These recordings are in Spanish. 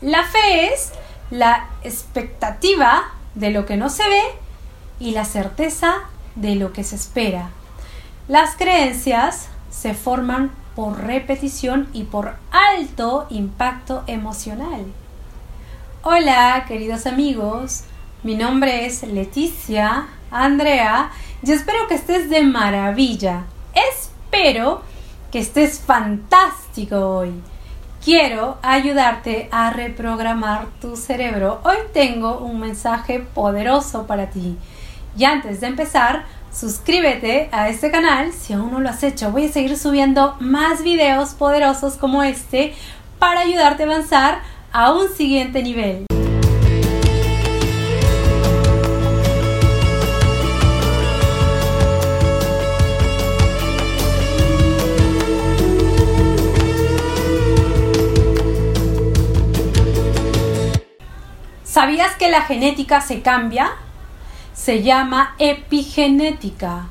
La fe es la expectativa de lo que no se ve y la certeza de lo que se espera. Las creencias se forman por repetición y por alto impacto emocional. Hola, queridos amigos. Mi nombre es Leticia Andrea y espero que estés de maravilla. Espero que estés fantástico hoy. Quiero ayudarte a reprogramar tu cerebro. Hoy tengo un mensaje poderoso para ti. Y antes de empezar, suscríbete a este canal si aún no lo has hecho. Voy a seguir subiendo más videos poderosos como este para ayudarte a avanzar a un siguiente nivel. ¿Sabías que la genética se cambia? Se llama epigenética.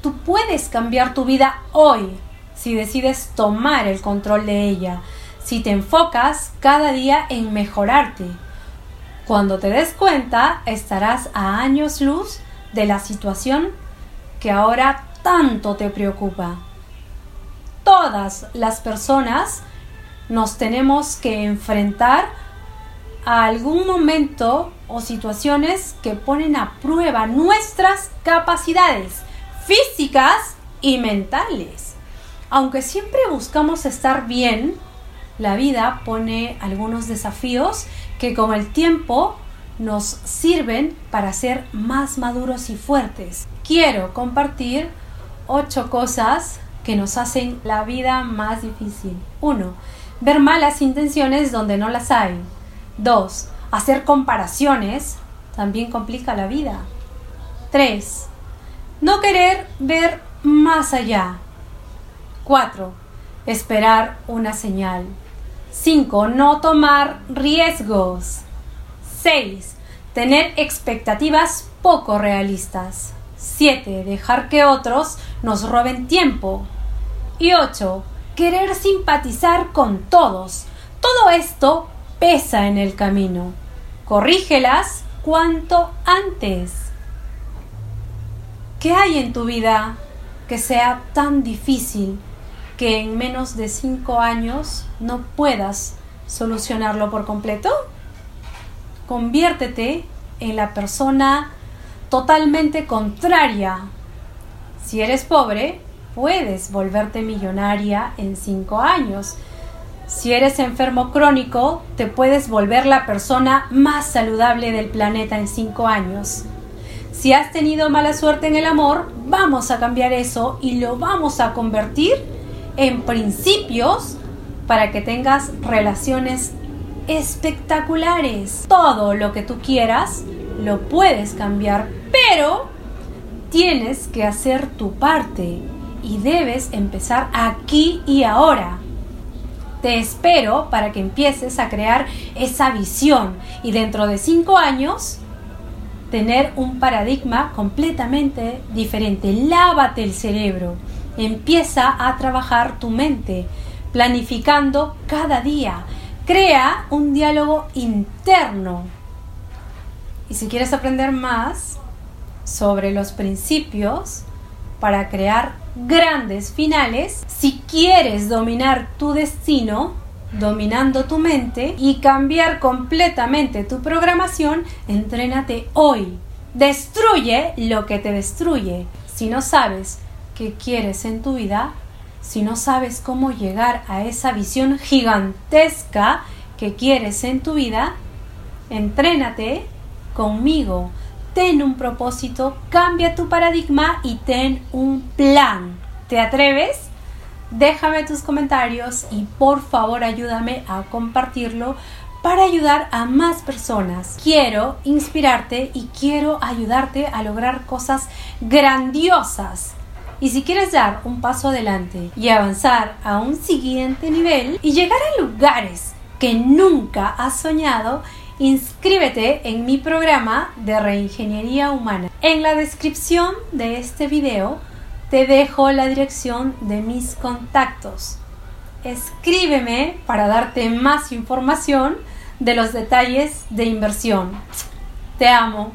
Tú puedes cambiar tu vida hoy si decides tomar el control de ella, si te enfocas cada día en mejorarte. Cuando te des cuenta, estarás a años luz de la situación que ahora tanto te preocupa. Todas las personas nos tenemos que enfrentar a algún momento o situaciones que ponen a prueba nuestras capacidades físicas y mentales. Aunque siempre buscamos estar bien, la vida pone algunos desafíos que con el tiempo nos sirven para ser más maduros y fuertes. Quiero compartir ocho cosas que nos hacen la vida más difícil. 1. Ver malas intenciones donde no las hay. 2. Hacer comparaciones también complica la vida. 3. No querer ver más allá. 4. Esperar una señal. 5. No tomar riesgos. 6. Tener expectativas poco realistas. 7. Dejar que otros nos roben tiempo. Y 8. Querer simpatizar con todos. Todo esto pesa en el camino. Corrígelas cuanto antes. ¿Qué hay en tu vida que sea tan difícil que en menos de cinco años no puedas solucionarlo por completo? Conviértete en la persona totalmente contraria. Si eres pobre, puedes volverte millonaria en cinco años. Si eres enfermo crónico, te puedes volver la persona más saludable del planeta en 5 años. Si has tenido mala suerte en el amor, vamos a cambiar eso y lo vamos a convertir en principios para que tengas relaciones espectaculares. Todo lo que tú quieras lo puedes cambiar, pero tienes que hacer tu parte y debes empezar aquí y ahora. Te espero para que empieces a crear esa visión y dentro de cinco años tener un paradigma completamente diferente. Lávate el cerebro. Empieza a trabajar tu mente, planificando cada día. Crea un diálogo interno. Y si quieres aprender más sobre los principios para crear grandes finales si quieres dominar tu destino, dominando tu mente y cambiar completamente tu programación, entrénate hoy. Destruye lo que te destruye. Si no sabes qué quieres en tu vida, si no sabes cómo llegar a esa visión gigantesca que quieres en tu vida, entrénate conmigo ten un propósito, cambia tu paradigma y ten un plan. ¿Te atreves? Déjame tus comentarios y por favor ayúdame a compartirlo para ayudar a más personas. Quiero inspirarte y quiero ayudarte a lograr cosas grandiosas. Y si quieres dar un paso adelante y avanzar a un siguiente nivel y llegar a lugares que nunca has soñado, Inscríbete en mi programa de reingeniería humana. En la descripción de este video te dejo la dirección de mis contactos. Escríbeme para darte más información de los detalles de inversión. Te amo.